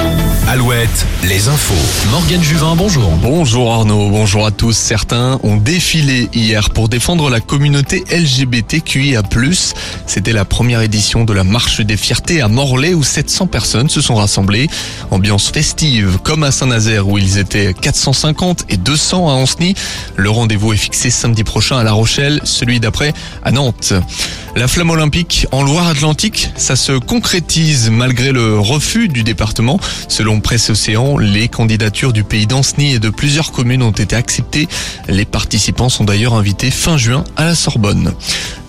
Thank you. 7, les infos. Morgane Juvin, bonjour. Bonjour Arnaud, bonjour à tous. Certains ont défilé hier pour défendre la communauté LGBTQIA+. C'était la première édition de la Marche des Fiertés à Morlaix où 700 personnes se sont rassemblées. Ambiance festive comme à Saint-Nazaire où ils étaient 450 et 200 à Anceny. Le rendez-vous est fixé samedi prochain à La Rochelle, celui d'après à Nantes. La flamme olympique en Loire-Atlantique, ça se concrétise malgré le refus du département. Selon Presse Océan, les candidatures du pays d'Anceny et de plusieurs communes ont été acceptées. Les participants sont d'ailleurs invités fin juin à la Sorbonne.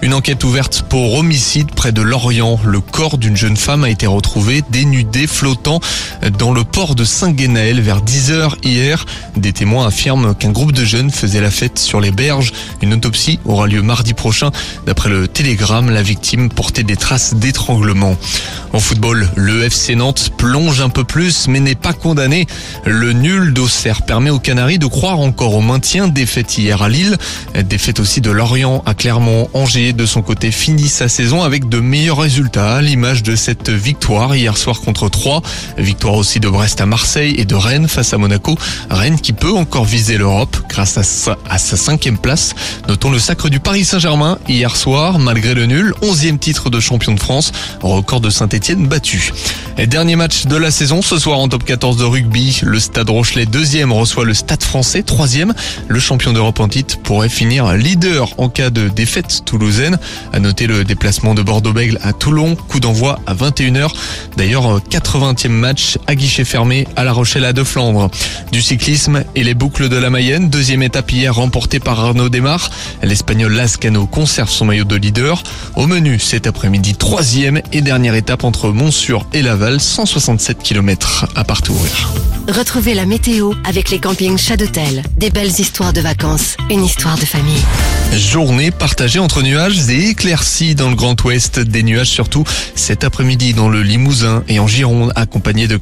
Une enquête ouverte pour homicide près de Lorient. Le corps d'une jeune femme a été retrouvé dénudé, flottant dans le port de Saint-Guénaël vers 10h hier. Des témoins affirment qu'un groupe de jeunes faisait la fête sur les berges. Une autopsie aura lieu mardi prochain. D'après le Télégramme, la victime portait des traces d'étranglement. En football, le FC Nantes plonge un peu plus mais n'est pas condamné. Le nul d'Auxerre permet aux Canaries de croire encore au maintien. Défaite hier à Lille, défaite aussi de Lorient à Clermont, Angers de son côté finit sa saison avec de meilleurs résultats l'image de cette victoire hier soir contre 3. Victoire aussi de Brest à Marseille et de Rennes face à Monaco. Rennes qui peut encore viser l'Europe grâce à sa, cinquième place. Notons le sacre du Paris Saint-Germain hier soir malgré le nul. Onzième titre de champion de France. Record de Saint-Etienne battu. Et dernier match de la saison ce soir en top 14 de rugby. Le Stade Rochelet deuxième reçoit le Stade français troisième. Le champion d'Europe en titre pourrait finir leader en cas de défaite toulousaine. À noter le déplacement de Bordeaux-Bègle à Toulon. Coup d'envoi à 21h. D'ailleurs 80e match à guichet fermé à La Rochelle à De Flandre. Du cyclisme et les boucles de la Mayenne. Deuxième étape hier remportée par Arnaud Desmar. L'Espagnol Lascano conserve son maillot de leader. Au menu cet après-midi troisième et dernière étape entre Montsur et Laval. 167 km à parcourir. Retrouvez la météo avec les campings Chadotel. Des belles histoires de vacances, une histoire de famille. Journée partagée entre nuages et éclaircies dans le Grand Ouest. Des nuages surtout cet après-midi dans le Limousin et en Gironde accompagnés de